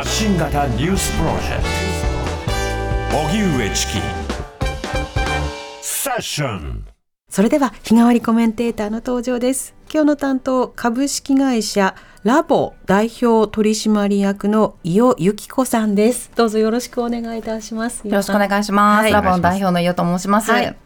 発信型ニュースプロジェクト。荻上チキ。セッション。それでは日替わりコメンテーターの登場です。今日の担当株式会社ラボ代表取締役の伊尾由紀子さんです。どうぞよろしくお願いいたします。よろしくお願いします。はい。ラボの代表の伊代と申します。はい。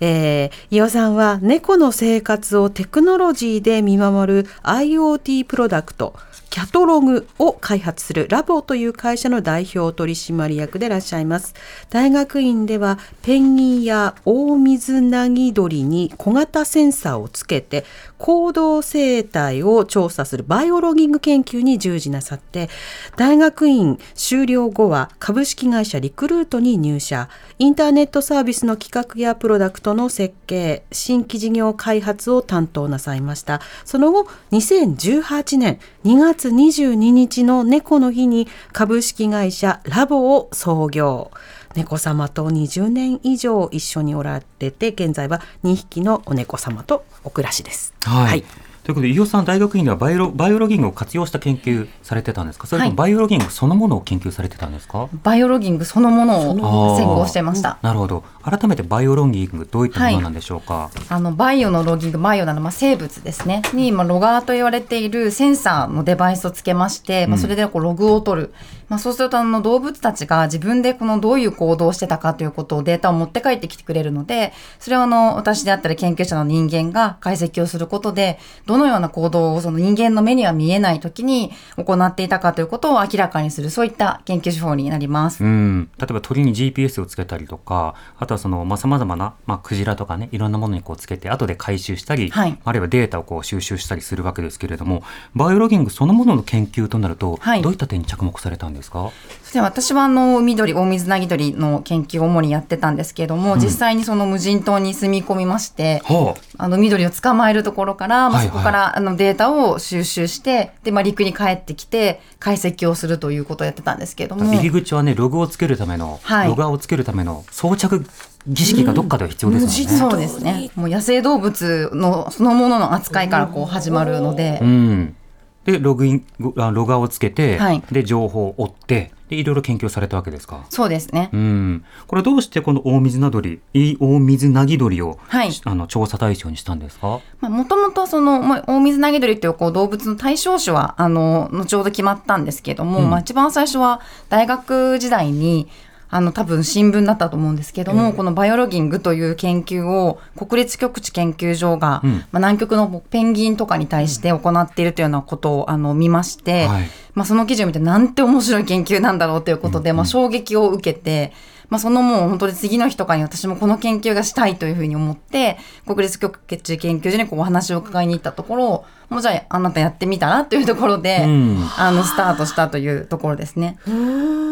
えー、伊尾さんは猫の生活をテクノロジーで見守る IoT プロダクトキャトログを開発するラボという会社の代表取締役でいらっしゃいます。大学院ではペンギンやオオミズナギドリに小型センサーをつけて行動生態を調査するバイオロギング研究に従事なさって大学院修了後は株式会社リクルートに入社インターネットサービスの企画やプロダクトの設計新規事業開発を担当なさいましたその後2018年2月22日の猫の日に株式会社ラボを創業。猫様と20年以上一緒におられて現在は2匹のお猫様とお暮らしです。はい。はい。ということで、伊豫さん、大学院ではバイオロバイオロギングを活用した研究されてたんですか？それとはい。もバイオロギングそのものを研究されてたんですか、バイオロギングそのものあをー専攻していました。なるほど。改めてバイオロギング、どういったものなんでしょうか、あのバイオのロギング、バイオなのまあ生物ですね。にまあロガーと言われているセンサーのデバイスをつけまして、まあそれでこうログを取る。まあそうするとあの動物たちが自分でこのどういう行動をしてたかということをデータを持って帰ってきてくれるので、それをあの私であったり研究者の人間が解析をすることで、どのような行動をその人間の目には見えない時に行っていたかということを明らかにするそういった研究手法になります。うん、例えば鳥に GPS をつけたりとか、あとはその、まあ、様々な、まあ、クジラとかね、いろんなものにこうつけて、後で回収したり、はい。あるいはデータをこう収集したりするわけですけれども、バイオロギングそのものの研究となると、はい。どういった点に着目されたんですか？そして私はあの海鳥大水なぎ鳥の研究を主にやってたんですけれども、実際にその無人島に住み込みまして、はあの緑を捕まえるところから、まあ、はい。はいそこからあのデータを収集して、でまあ、陸に帰ってきて解析をするということをやってたんですけれども。入り口はね、ログをつけるための、はい。ロガーをつけるための装着儀式がどっかでは必要ですもんね。そうですね。もう野生動物のそのものの扱いからこう始まるので、うん。で、ログイン、ロガーをつけて、はい。で、情報を追って、で、いろいろ研究をされたわけですか？そうですね、うん。これどうしてこの大水などり、い大水なぎ鳥を、はいあの、調査対象にしたんですか？もともとその、まあ、大水投げ鳥というこう動物の対象種は、あの、後ほど決まったんですけども、うんまあ一番最初は大学時代に、あの、多分新聞だったと思うんですけども、このバイオロギングという研究を国立極地研究所が、うん。まあ、南極のペンギンとかに対して行っているというようなことを、あの、見まして、はい。まあその記事を見てなんて面白い研究なんだろうということで、まあ衝撃を受けて、まあそのもう本当に次の日とかに私もこの研究がしたいというふうに思って、国立極地研究所にこうお話を伺いに行ったところ、もうじゃああなたやってみたらというところで、うんあのスタートしたというところですね。で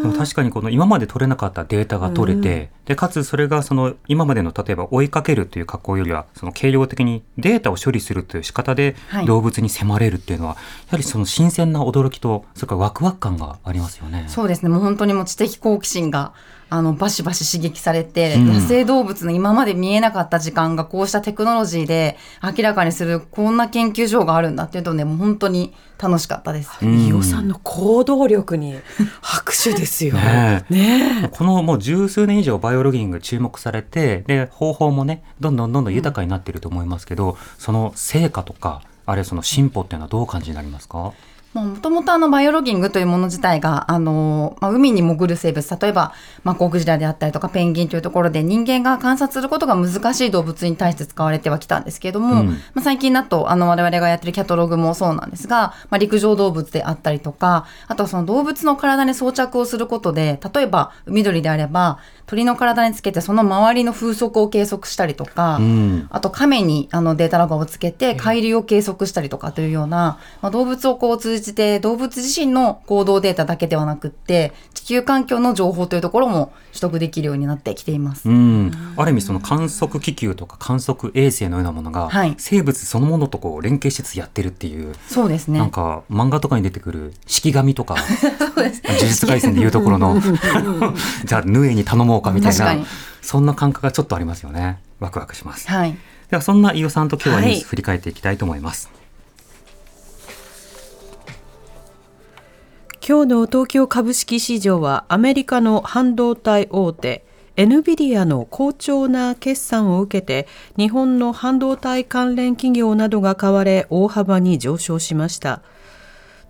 も確かにこの今まで取れなかったデータが取れて、でかつそれがその今までの例えば追いかけるという格好よりはその軽量的にデータを処理するという仕方ではい動物に迫れるっていうのは、やはりその新鮮な驚きとそれからワクワク感がありますよね。そうですね。もう本当にもう知的好奇心が、あの、バシバシ刺激されて、うん野生動物の今まで見えなかった時間がこうしたテクノロジーで明らかにする、こんな研究所があるんだっていうとね、もう本当に楽しかったです。うん伊尾さんの行動力に拍手ですよ。ねえねえ このもう十数年以上バイオロギング注目されてで方法もねどんどんどんどん豊かになっていると思いますけど、その成果とかあるいはその進歩っていうのはどうお感じになりますか？もともとあのバイオロギングというもの自体が、あの、まあ、海に潜る生物、例えば、マッコウクジラであったりとかペンギンというところで人間が観察することが難しい動物に対して使われてはきたんですけれども、うん。まあ、最近だと、あの、我々がやってるキャタログもそうなんですが、まあ、陸上動物であったりとか、あとはその動物の体に装着をすることで、例えば海鳥であれば、鳥の体につけてその周りの風速を計測したりとか、うん。あと亀にあのデータログをつけて海流を計測したりとかというような、まあ、動物をこう通じて動物自身の行動データだけではなくって地球環境の情報というところも取得できるようになってきています。うん、ある意味その観測気球とか観測衛星のようなものが、はい。生物そのものとこう連携しつつやってるっていう、そうですね。なんか漫画とかに出てくる式神とか 呪術廻戦でいうところの じゃあヌエに頼もうかみたいなそんな感覚がちょっとありますよね。ワクワクします。はい。ではそんな飯尾さんと今日はニューはい。ス振り返っていきたいと思います、今日の東京株式市場はアメリカの半導体大手エヌビディアの好調な決算を受けて日本の半導体関連企業などが買われ大幅に上昇しました。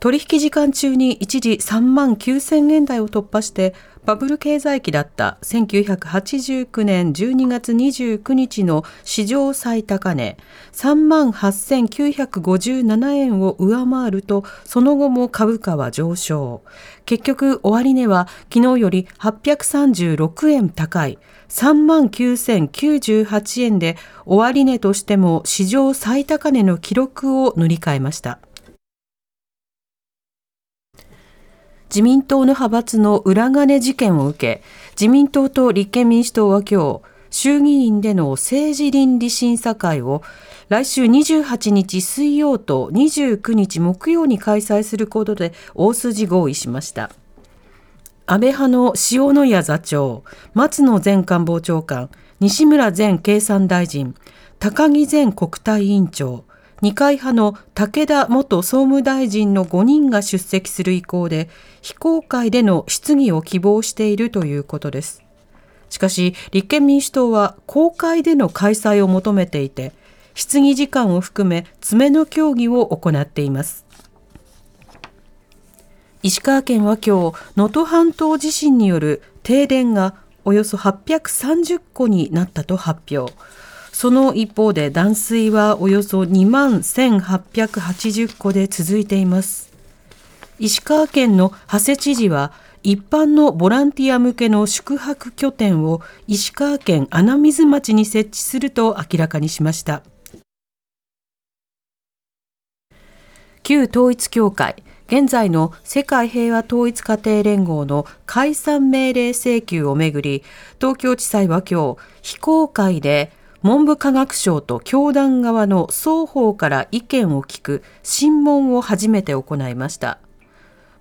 取引時間中に一時3万9000円台を突破してバブル経済期だった1989年12月29日の史上最高値3万8957円を上回るとその後も株価は上昇。結局終値は昨日より836円高い3万9098円で終値としても史上最高値の記録を塗り替えました。自民党の派閥の裏金事件を受け、自民党と立憲民主党は今日、衆議院での政治倫理審査会を来週28日水曜と29日木曜に開催することで大筋合意しました。安倍派の塩野谷座長、松野前官房長官、西村前経産大臣、高木前国対委員長、二階派の武田元総務大臣の5人が出席する意向で、非公開での質疑を希望しているということです。しかし、立憲民主党は公開での開催を求めていて、質疑時間を含め詰めの協議を行っています。石川県は今日、能登半島地震による停電がおよそ830戸になったと発表。その一方で断水はおよそ2万1880戸で続いています。石川県の長谷知事は一般のボランティア向けの宿泊拠点を石川県穴水町に設置すると明らかにしました。旧統一教会現在の世界平和統一家庭連合の解散命令請求をめぐり東京地裁は今日非公開で文部科学省と教団側の双方から意見を聞く審問を初めて行いました。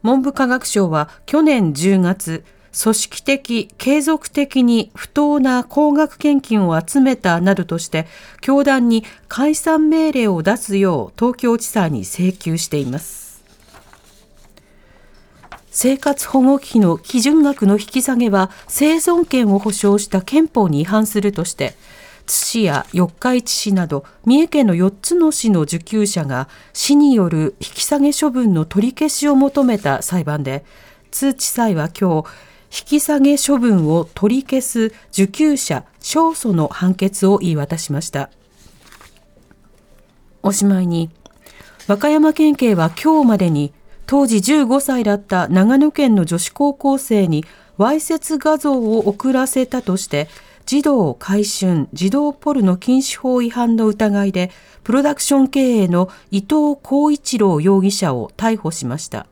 文部科学省は去年10月、組織的、継続的に不当な高額献金を集めたなどとして、教団に解散命令を出すよう東京地裁に請求しています。生活保護費の基準額の引き下げは生存権を保障した憲法に違反するとして、津市や四日市市など三重県の4つの市の受給者が市による引き下げ処分の取り消しを求めた裁判で津地裁は今日引き下げ処分を取り消す受給者勝訴の判決を言い渡しました。おしまいに和歌山県警は今日までに当時15歳だった長野県の女子高校生にわいせつ画像を送らせたとして児童買春児童ポルノ禁止法違反の疑いでプロダクション経営の伊藤浩一郎容疑者を逮捕しました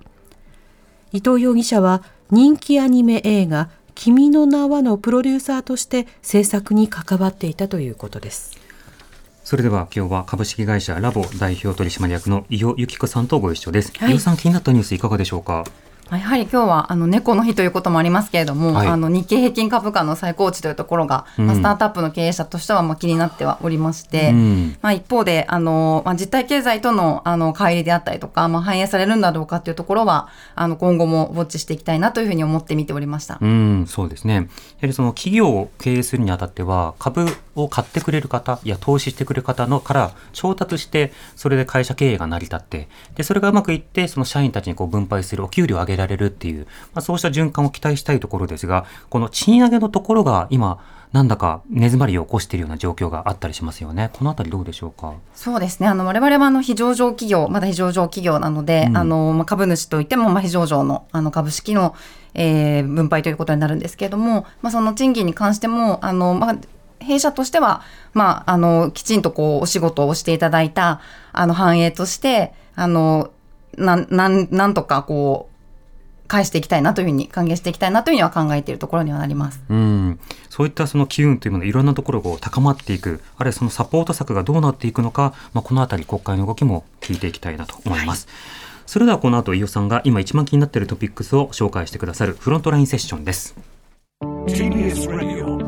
伊藤容疑者は人気アニメ映画君の名はのプロデューサーとして制作に関わっていたということですそれでは今日は株式会社ラボ代表取締役の伊予由紀子さんとご一緒です。はい、伊予さん気になったニュースいかがでしょうか？やはり今日はあの猫の日ということもありますけれども、はい、あの日経平均株価の最高値というところが、うん、まあ、スタートアップの経営者としてはまあ気になってはおりまして、うん、まあ、一方であの、まあ、実体経済とのあの乖離であったりとか、まあ、反映されるんだろうかというところはあの今後もウォッチしていきたいなというふうに思って見ておりました。うん、そうですね。やはりその企業を経営するにあたっては株を買ってくれる方や投資してくれる方のから調達してそれで会社経営が成り立ってでそれがうまくいってその社員たちにこう分配するお給料を上げられるっていうまあ、そうした循環を期待したいところですが、この賃上げのところが今、なんだか根詰まりを起こしているような状況があったりしますよね。このあたりどうでしょうか？そうですね。あの我々はあの非上場企業、まだ非上場企業なので、うん、あのまあ株主といってもまあ非上場のあの株式の、えー、分配ということになるんですけれども、まあその賃金に関してもあのまあ弊社としては、まあ、あの、きちんとこう、お仕事をしていただいた、あの、反映として、あの、なん、なん、なんとかこう、返していきたいなというふうに還元していきたいなというふうには考えているところにはなります。うん、そういったその機運というものいろんなところが高まっていく、あるいはそのサポート策がどうなっていくのか、まあ、このあたり国会の動きも聞いていきたいなと思います。はい、それではこの後飯尾さんが今一番気になっているトピックスを紹介してくださるフロントラインセッションです。TBS ラジオ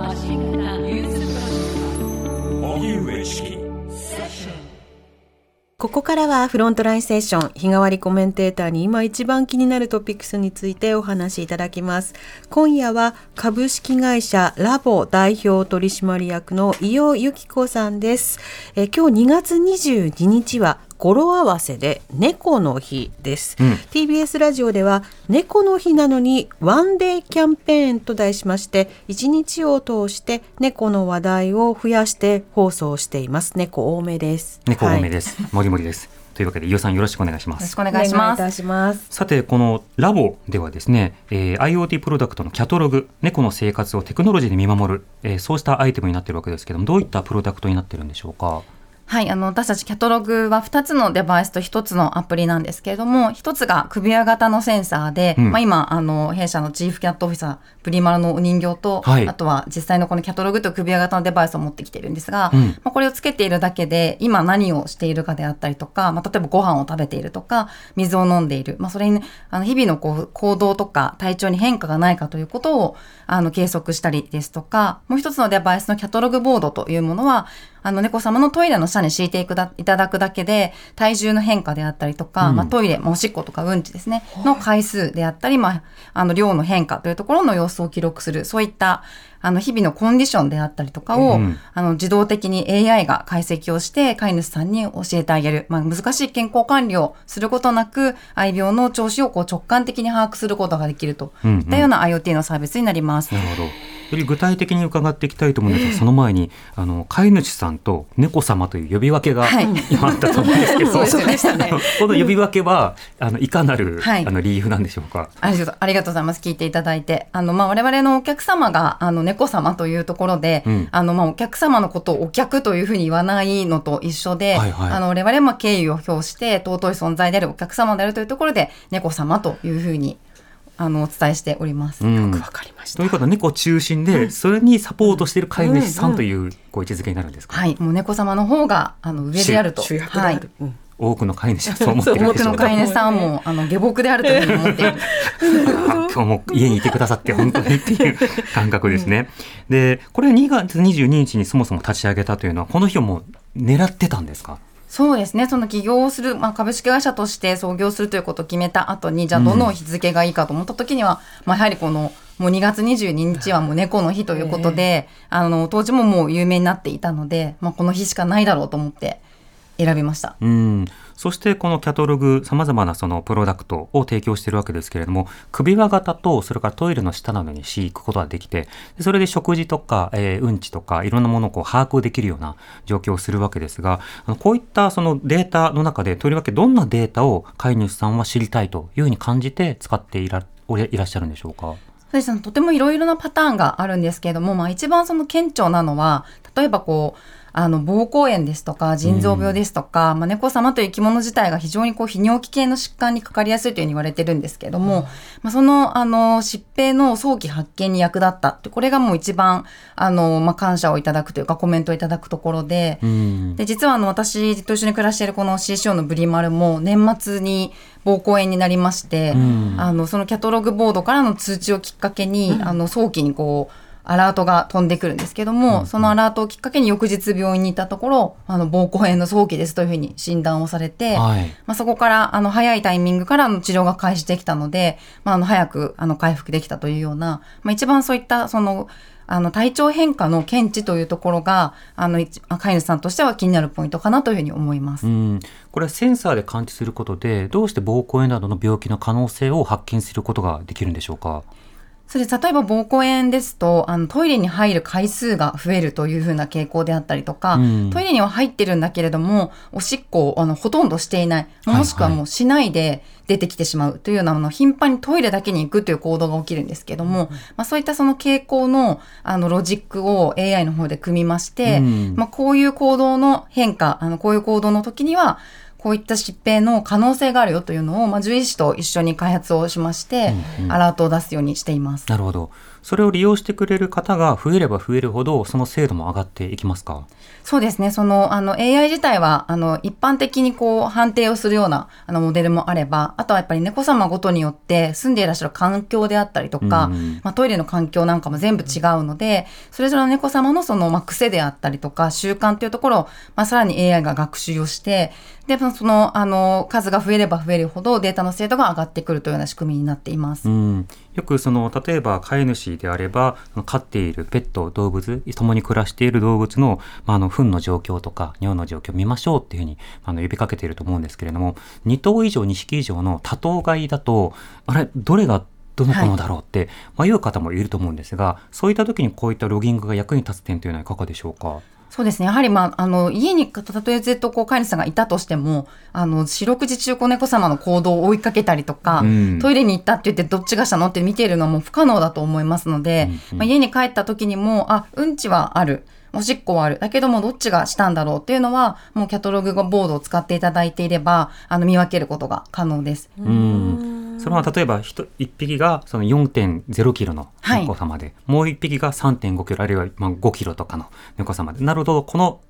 ここからはフロントラインセッション日替わりコメンテーターに今一番気になるトピックスについてお話しいただきます。今夜は株式会社ラボ代表取締役の伊予由紀子さんです。え今日2月22日は語呂合わせで猫の日です、うん TBS ラジオでは猫の日なのにワンデーキャンペーンと題しまして一日を通して猫の話題を増やして放送しています猫多めです猫多めはいです。もりもりです。というわけで、伊予さんよろしくお願いします。よろしくお願いします。お願いいたしますさて、このラボではですね、えー IoT プロダクトのキャトログ、猫の生活をテクノロジーで見守る、えーそうしたアイテムになっているわけですけども、どういったプロダクトになっているんでしょうか？はい、あの私たちキャトログは2つのデバイスと1つのアプリなんですけれども1つが首輪型のセンサーで、うん。まあ、今あの弊社のチーフキャットオフィサープリマルのお人形と、はい。あとは実際のこのキャトログと首輪型のデバイスを持ってきているんですが、うん。まあ、これをつけているだけで今何をしているかであったりとか、まあ、例えばご飯を食べているとか水を飲んでいる、まあ、それにあの日々のこう行動とか体調に変化がないかということをあの計測したりですとかもう一つのデバイスのキャトログボードというものはあの猫様のトイレの下に敷いていくだいただくだけで体重の変化であったりとか、うん。まあ、トイレ、まあおしっことかうんちですねの回数であったり、まあ、あの量の変化というところの様子を記録するそういったあの日々のコンディションであったりとかを、うんあの自動的に AI が解析をして飼い主さんに教えてあげる、まあ、難しい健康管理をすることなく愛病の調子をこう直感的に把握することができるといったような IoT のサービスになります。なるほど。より具体的に伺っていきたいと思うんですが、その前にあの飼い主さんと猫様という呼び分けがはい今あったと思うんですけど、そうですよねこの呼び分けはあのいかなる、はいあの理由なんでしょうか？ありがとうありがとうございます。聞いていただいて。あの、まあ、我々のお客様が、あの、猫様というところで、うんあの、まあ、お客様のことをお客というふうに言わないのと一緒で、はいはいあの、我々も敬意を表して、尊い存在であるお客様であるというところで、猫様というふうに、あの、お伝えしております。うんわかりましたということは猫中心で、それにサポートしている飼い主さんというこう位置づけになるんですか？はい。もう猫様の方が、あの、上であると。主役ではい。うん多くの飼い主はそう思ってる多でしょうか？くの飼い主さんも、あの、下僕であるというふうに思って 今日も家にいてくださって本当にっていう感覚ですね。で、これ2月22日にそもそも立ち上げたというのは、この日をもう狙ってたんですか？そうですね、その起業をする、まあ、株式会社として創業するということを決めた後に、じゃあどの日付がいいかと思った時には、まあ、やはりこの、もう2月22日はもう猫の日ということで、あの、当時ももう有名になっていたので、まあ、この日しかないだろうと思って選びました。うん、そしてこのキャトログさまざまなそのプロダクトを提供しているわけですけれども首輪型とそれからトイレの下などに敷くことができてでそれで食事とか、えーうんちとかいろんなものをこう把握できるような状況をするわけですがこういったそのデータの中でとりわけどんなデータを飼い主さんは知りたいというふうに感じて使っていらいらっしゃるんでしょうか？そうですねとてもいろいろなパターンがあるんですけれども、まあ、一番その顕著なのは例えばこうあの膀胱炎ですとか腎臓病ですとか、まあ、猫様という生き物自体が非常にこう泌尿器系の疾患にかかりやすいというふうに言われてるんですけれども、まあ、そのあの疾病の早期発見に役立ったってこれがもう一番あの、まあ、感謝をいただくというかコメントをいただくところで。うん。で実はあの私と一緒に暮らしているこの CCO のブリマルも年末に膀胱炎になりまして、うん。あのそのキャトログボードからの通知をきっかけに、あの早期にこうアラートが飛んでくるんですけども、そのアラートをきっかけに翌日病院に行ったところあの膀胱炎の早期ですというふうに診断をされて、はいまあ、そこからあの早いタイミングからの治療が開始できたので、まあ、あの早くあの回復できたというような、まあ、一番そういったそのあの体調変化の検知というところがあの一飼い主さんとしては気になるポイントかなというふうに思います。うん、これはセンサーで感知することでどうして膀胱炎などの病気の可能性を発見することができるんでしょうか？それ例えば膀胱炎ですとあのトイレに入る回数が増えるというふうな傾向であったりとか、うん。トイレには入ってるんだけれどもおしっこをあのほとんどしていない。はいもしくはもうしないで出てきてしまうというようなもの頻繁にトイレだけに行くという行動が起きるんですけども、まあ、そういったその傾向のあのロジックを AI の方で組みまして、うん。まあ、こういう行動の変化あのこういう行動の時にはこういった疾病の可能性があるよというのを、まあ、獣医師と一緒に開発をしまして、アラートを出すようにしています。なるほど。それを利用してくれる方が増えれば増えるほどその精度も上がっていきますか？そうですね。その、あの、AI 自体は、あの、一般的にこう、判定をするような、あの、モデルもあれば、あとはやっぱり猫様ごとによって、住んでいらっしゃる環境であったりとか、うんまあ、トイレの環境なんかも全部違うので、それぞれの猫様のその、まあ、癖であったりとか、習慣というところを、まあ、さらに AI が学習をして、で、そのあの数が増えれば増えるほどデータの精度が上がってくるというような仕組みになっています。うん、よくその例えば飼い主であれば飼っているペット動物共に暮らしている動物の,、まあ、あの糞の状況とか尿の状況を見ましょうっていうふうにあの呼びかけていると思うんですけれども2頭以上2匹以上の多頭飼いだとあれどれがどの子のだろうって迷う方もいると思うんですが、そういった時にこういったロギングが役に立つ点というのはいかがでしょうか？そうですね。やはり、まあ、あの、家に、たとえずっとこう、飼い主さんがいたとしても、あの、四六時中子猫様の行動を追いかけたりとか、うんトイレに行ったって言ってどっちがしたのって見ているのはもう不可能だと思いますので、うんうんまあ、家に帰った時にも、あ、うんちはある。おしっこはある。だけども、どっちがしたんだろうっていうのは、もうキャタログボードを使っていただいていれば、あの、見分けることが可能です。うんそれは例えばひと一匹がその4.0キロの猫様で、もう一匹が3.5キロあるいはまあ5キロとかの猫様で。なるほどこの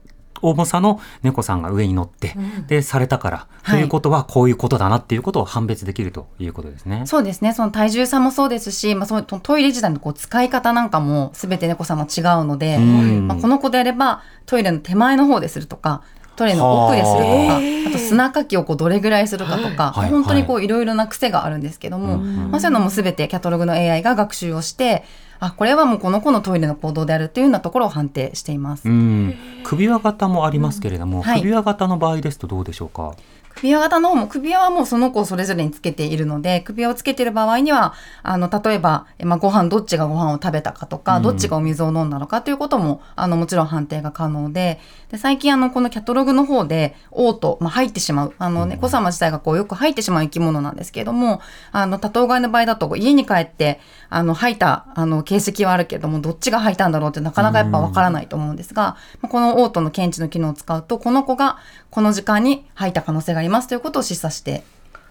重さの猫さんが上に乗って、でされたから、はい。ということはこういうことだなっていうことを判別できるということですね。そうですね。その体重差もそうですし、まあ、そのトイレ自体のこう使い方なんかも全て猫様違うので、うん。まあ、この子であればトイレの手前の方でするとか、トイレの奥でするとか、はあ。あと砂かきをこうどれぐらいするかとか、はい。本当にこうい。ろいろな癖があるんですけども、まあ、そういうのも全てキャタログの AI が学習をして、あ、これはもうこの子のトイレの行動であるっていうようなところを判定しています。うん、首輪型もありますけれども、はい。首輪型の場合ですとどうでしょうか？首輪型の方も、首輪はもうその子それぞれにつけているので、首輪をつけている場合には、あの、例えば、えまあ、ご飯、どっちがご飯を食べたかとか、うん。どっちがお水を飲んだのかということも、あの、もちろん判定が可能で、で、最近あの、このキャタログの方で、嘔吐、まあ、入ってしまう、あの、猫様自体がこう、よく入ってしまう生き物なんですけれども、あの、多頭飼いの場合だと、家に帰って、あの、吐いた、あの、形跡はあるけれども、どっちが吐いたんだろうってなかなかやっぱわからないと思うんですが、まあこの嘔吐の検知の機能を使うと、この子がこの時間に吐いた可能性がありますということを示唆して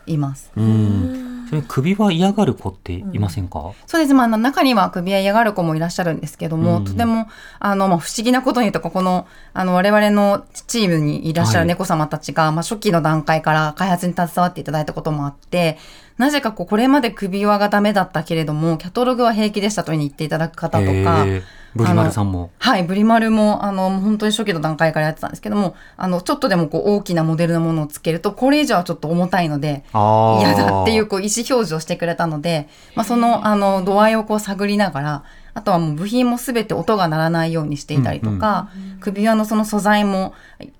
います。うん、首輪嫌がる子っていませんか？そうです。まあ、中には首輪嫌がる子もいらっしゃるんですけども、うんとても、あの、まあ、不思議なことにとか、この、あの、我々のチームにいらっしゃはいる猫様たちが、まあ、初期の段階から開発に携わっていただいたこともあって、なぜかこう、これまで首輪がダメだったけれども、キャタログは平気でしたというふうに言っていただく方とか、ブリマルさんも。はい、ブリマルも、あの、本当に初期の段階からやってたんですけども、あの、ちょっとでもこう、大きなモデルのものをつけると、これ以上はちょっと重たいので、嫌だっていうこう意思表示をしてくれたので、まあ、そのあの度合いをこう探りながらあとはもう部品もすべて音が鳴らないようにしていたりとか、首輪のその素材も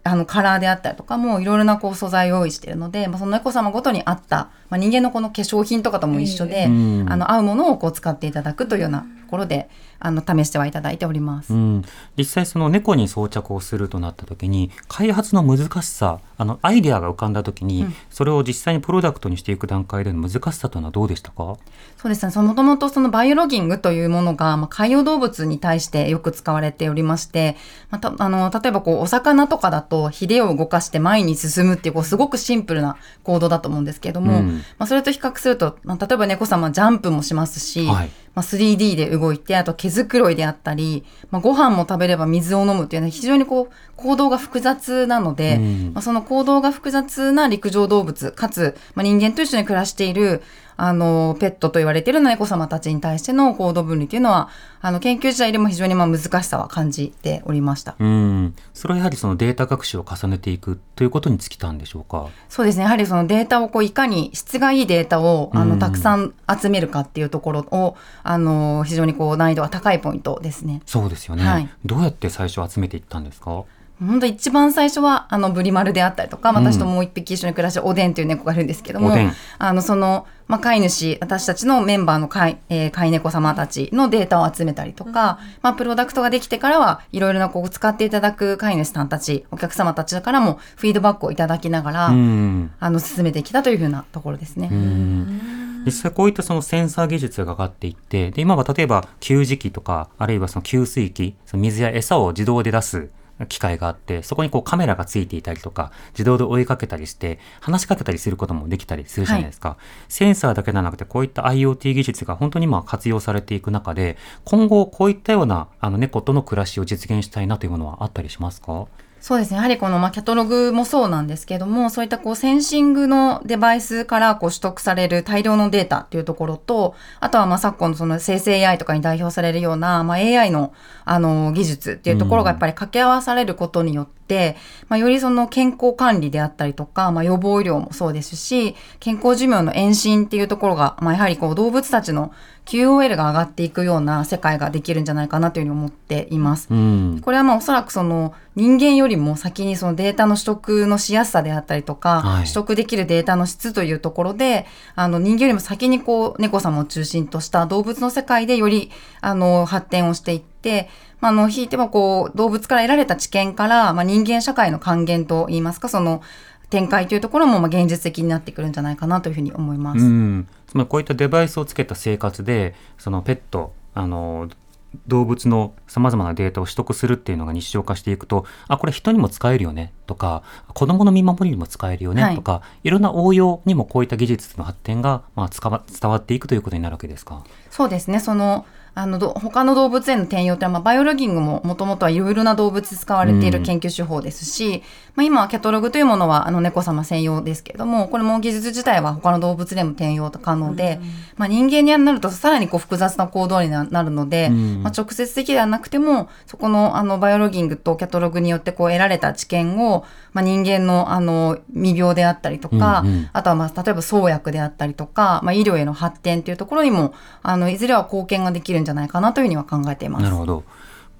あのカラーであったりとかもいろいろなこう素材を用意しているので、まあ、その猫様ごとに合った、まあ、人間のこの化粧品とかとも一緒で、うん。あの合うものをこう使っていただくというようなところであの試してはいただいております。うん、実際その猫に装着をするとなった時に開発の難しさあのアイデアが浮かんだ時に、それを実際にプロダクトにしていく段階での難しさというのはどうでしたか？そうですね。そのもともとそのバイオロギングというものが、まあ、海洋動物に対してよく使われておりまして、また、あの、例えばこう、お魚とかだと、ヒレを動かして前に進むっていう、こう、すごくシンプルな行動だと思うんですけれども、うん。まあ、それと比較すると、まあ、例えば猫様ジャンプもしますし、はいまあ、3D で動いて、あと毛づくろいであったり、まあ、ご飯も食べれば水を飲むっていうのは非常にこう、行動が複雑なので、うん。まあ、その行動が複雑な陸上動物、かつ、まあ、人間と一緒に暮らしている、あの、ペットと言われている猫様たちに対しての行動分離というのは、あの、研究自体でも非常にまあ難しさは感じておりました。うんそれはやはりそのデータ学習を重ねていくということに尽きたんでしょうか？そうですね。やはりそのデータをこういかに質がいいデータをあのうんたくさん集めるかっていうところをあの非常にこう難易度が高いポイントですね。そうですよね、はいどうやって最初集めていったんですか？本当一番最初はあのブリマルであったりとか、ん。私ともう一匹一緒に暮らしおでんという猫がいるんですけどもおでん、あのそのまあ飼い主私たちのメンバーの飼い,、えー飼い猫様たちのデータを集めたりとか、まあプロダクトができてからはいろいろなこう使っていただく飼い主さんたちお客様たちからもフィードバックをいただきながら、うん。あの進めてきたというふうなところですね。うん。実際こういったそのセンサー技術が上がっていってで今は例えば給餌器とかあるいはその給水器その水や餌を自動で出す機械があってそこにこうカメラがついていたりとか自動で追いかけたりして話しかけたりすることもできたりするじゃないですか、センサーだけではなくてこういった IoT 技術が本当に今活用されていく中で今後こういったようなあの猫との暮らしを実現したいなというものはあったりしますか？そうですね。やはりこの、まあ、キャタログもそうなんですけども、そういったこう、センシングのデバイスからこう取得される大量のデータっていうところと、あとはまあ、昨今のその生成 AI とかに代表されるような、まあ、AI の、あの、技術っていうところがやっぱり掛け合わされることによって、って、まあ、よりその健康管理であったりとか、まあ、予防医療もそうですし、健康寿命の延伸っていうところが、まあ、やはりこう動物たちの QOL が上がっていくような世界ができるんじゃないかなというふうに思っています。うん。これはまあおそらくその人間よりも先にそのデータの取得のしやすさであったりとか、はい取得できるデータの質というところで、あの人間よりも先にこう猫様を中心とした動物の世界でよりあの発展をしていって、まあ、あの、ひいてもこう動物から得られた知見から、まあ、人間社会の還元といいますか、その展開というところもまあ現実的になってくるんじゃないかなというふうに思います。うん、つまりこういったデバイスをつけた生活でそのペットあの動物のさまざまなデータを取得するっていうのが日常化していくとあこれ人にも使えるよねとか子どもの見守りにも使えるよねはいとか、い、ろんな応用にもこういった技術の発展が、まあ、伝わっていくということになるわけですか？そうですね。その、あの、ど他の動物への転用って、まあ、バイオロギングももともとはいろいろな動物で使われている研究手法ですし、まあ、今はキャトログというものは、あの、猫様専用ですけれども、これも技術自体は他の動物でも転用可能で、まあ、人間になるとさらにこう複雑な行動にななるので、うん。まあ、直接的ではなくても、そこの、あの、バイオロギングとキャトログによってこう得られた知見を、まあ、人間の、あの、未病であったりとか、うんうん。あとはまあ例えば創薬であったりとか、まあ、医療への発展というところにもあのいずれは貢献ができるんじゃないかなというふうには考えています。なるほど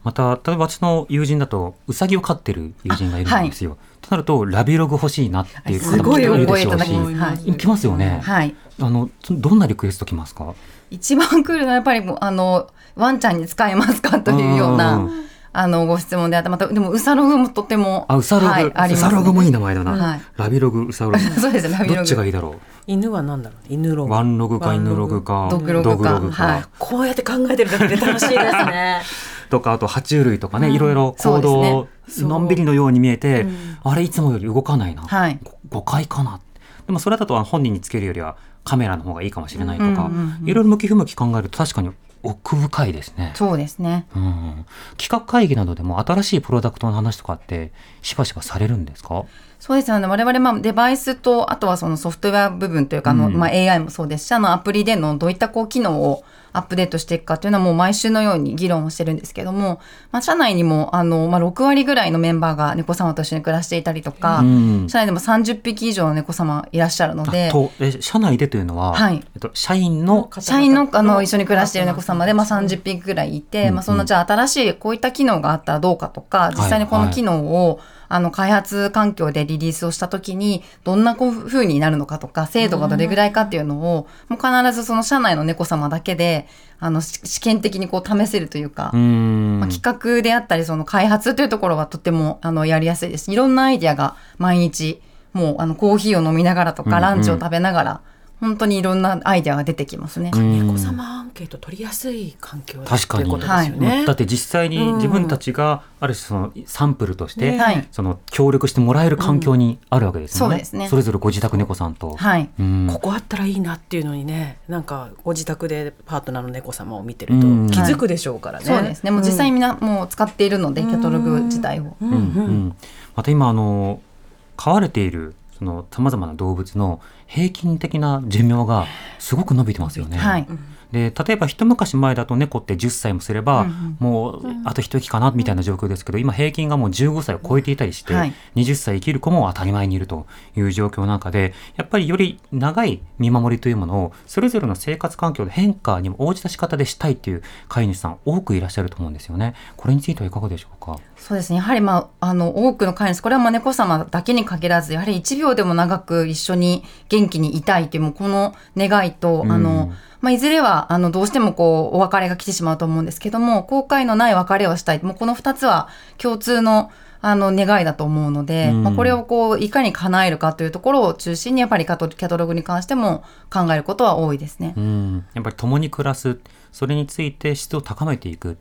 また例えば私の友人だとウサギを飼ってる友人がいるんですよ。となるとラビログ欲しいなっていう方もすごいいるでしょうしただきます。はい来ますよね。はい。あのそどんなリクエスト来ますか？一番来るのはやっぱりもうあのワンちゃんに使えますか？というよううなんあのご質問であってまたでもウサログもとてもあウサログ、はい、ありウます、サログもいい名前だな、はい。ラビログウサログそうですねラビログ。どっちがいいだろ犬は何だろう？犬ロうグ。ワンログか犬ログか。ドッグログか。はい。こうやって考えてるだけで楽しいですね。とかあと爬虫類とかね、いろいろそうです行動ねのんびりのように見えて、あれいつもより動かないな、はい。ご誤解かな。でもそれだと本人につけるよりはカメラの方がいいかもしれないとか、うんうんうんいろいろ向き不向き考えると確かに奥深いですね。そうですね。うん、企画会議などでも新しいプロダクトの話とかってしばしばされるんですか？そうですよね。我々、まあ、デバイスと、あとはそのソフトウェア部分というか、あの、うんまあ、AI もそうですし、あの、アプリでのどういったこう、機能をアップデートしていくかというのはもう毎週のように議論をしてるんですけども、まあ、社内にも、あの、まあ、6割ぐらいのメンバーが猫様と一緒に暮らしていたりとか、うん。社内でも30匹以上の猫様いらっしゃるので、とえ社内でというのは、はい。えっと、社員の社員のあの一緒に暮らしている猫様で、まあ、30匹ぐらいいて、うん。まあ、そのじゃあ新しいこういった機能があったらどうかとか実際にこの機能を、あの開発環境でリリースをした時にどんなこう風になるのかとか精度がどれぐらいかっていうのをもう必ずその社内の猫様だけであのし試験的にこう試せるというか。うん。まあ、企画であったりその開発というところはとてもあのやりやすいです。いろんなアイディアが毎日もうあのコーヒーを飲みながらとかランチを食べながら、本当にいろんなアイディアが出てきますね。うん。猫様アンケート取りやすい環境だ確かにということですよね。だって実際に自分たちがある種そのサンプルとして、ね。はい。その協力してもらえる環境にあるわけですよね。そうですね。それぞれご自宅猫さんと。はい。うん。ここあったらいいなっていうのにねなんかご自宅でパートナーの猫様を見てるとうん。気づくでしょうからね。そうですね。もう実際にみん。なもう使っているので、キャタログ自体を。うん。うんうん。また今あの飼われているそのさまざまな動物の平均的な寿命がすごく伸びてますよね。はい。で例えば一昔前だと猫って10歳もすれば、もうあと一息かなみたいな状況ですけど今平均がもう15歳を超えていたりして、はい20歳生きる子も当たり前にいるという状況の中でやっぱりより長い見守りというものをそれぞれの生活環境の変化にも応じた仕方でしたいっていう飼い主さん多くいらっしゃると思うんですよね。これについてはいかがでしょうか？そうですね。やはりまあ、あの、多くの飼い主、これはまあ猫様だけに限らず、やはり1秒でも長く一緒に元気にいたいという、もうこの願いと、うんあの、まあ、いずれは、あの、どうしてもこう、お別れが来てしまうと思うんですけども、後悔のない別れをしたい。もうこの2つは共通の、あの、願いだと思うので、うんまあ、これをこう、いかに叶えるかというところを中心に、やっぱりカトキャタログに関しても考えることは多いですね。うん、やっぱり共に暮らすそれについて質を高めていく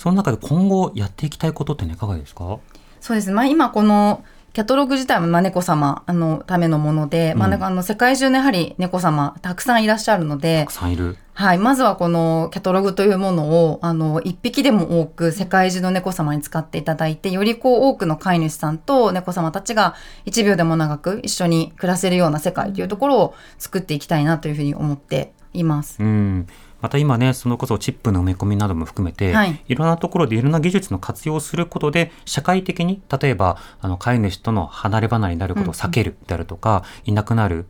その中で今後やっていきたいことってのはいかがですか？そうですね。まあ今このキャタログ自体もまあ猫様あのためのもので、まあうんなんかあの世界中のやはり猫様たくさんいらっしゃるのでたく、さんいる。はい、まずはこのキャタログというものをあの一匹でも多く世界中の猫様に使っていただいて、よりこう多くの飼い主さんと猫様たちが1秒でも長く一緒に暮らせるような世界というところを作っていきたいなというふうに思っています。うん、また今ね、そのこそチップの埋め込みなども含めて、はい。いろんなところでいろんな技術の活用をすることで、社会的に、例えば、あの、飼い主との離れ離れになることを避けるであるとか、いなくなる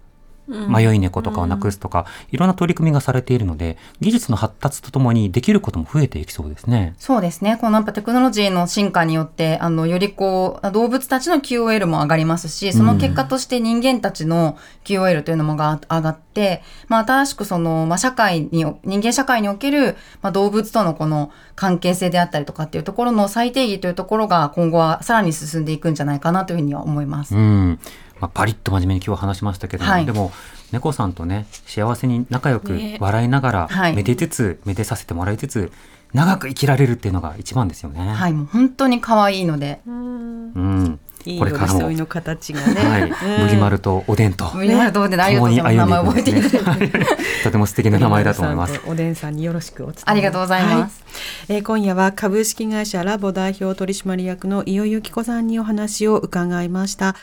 迷い猫とかをなくすとか、いろんな取り組みがされているので、技術の発達とともにできることも増えていきそうですね。そうですね。このやっぱテクノロジーの進化によって、あの、よりこう、動物たちの QOL も上がりますし、その結果として人間たちの QOL というのもが上がって、まあ、新しくその、まあ、社会に、人間社会における、まあ、動物とのこの関係性であったりとかっていうところの再定義というところが今後はさらに進んでいくんじゃないかなというふうには思います。うん。まあ、パリッと真面目に今日は話しましたけども、はいでも、猫さんとね、幸せに仲良くね笑いながら、はいめでつつ、めでさせてもらいつつ、長く生きられるっていうのが一番ですよね。はい、もう本当に可愛いので、うん。いいこれからもの形がね。はい。うん麦丸とおでんと。麦わらどうでありがとうございます。名前覚えていただいて。とても素敵な名前だと思います。おでんさんによろしくお伝えありがとうございますはいえー今夜は株式会社ラボ代表取締役の伊予由紀子さんにお話を伺いました。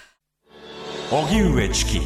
荻上チキ。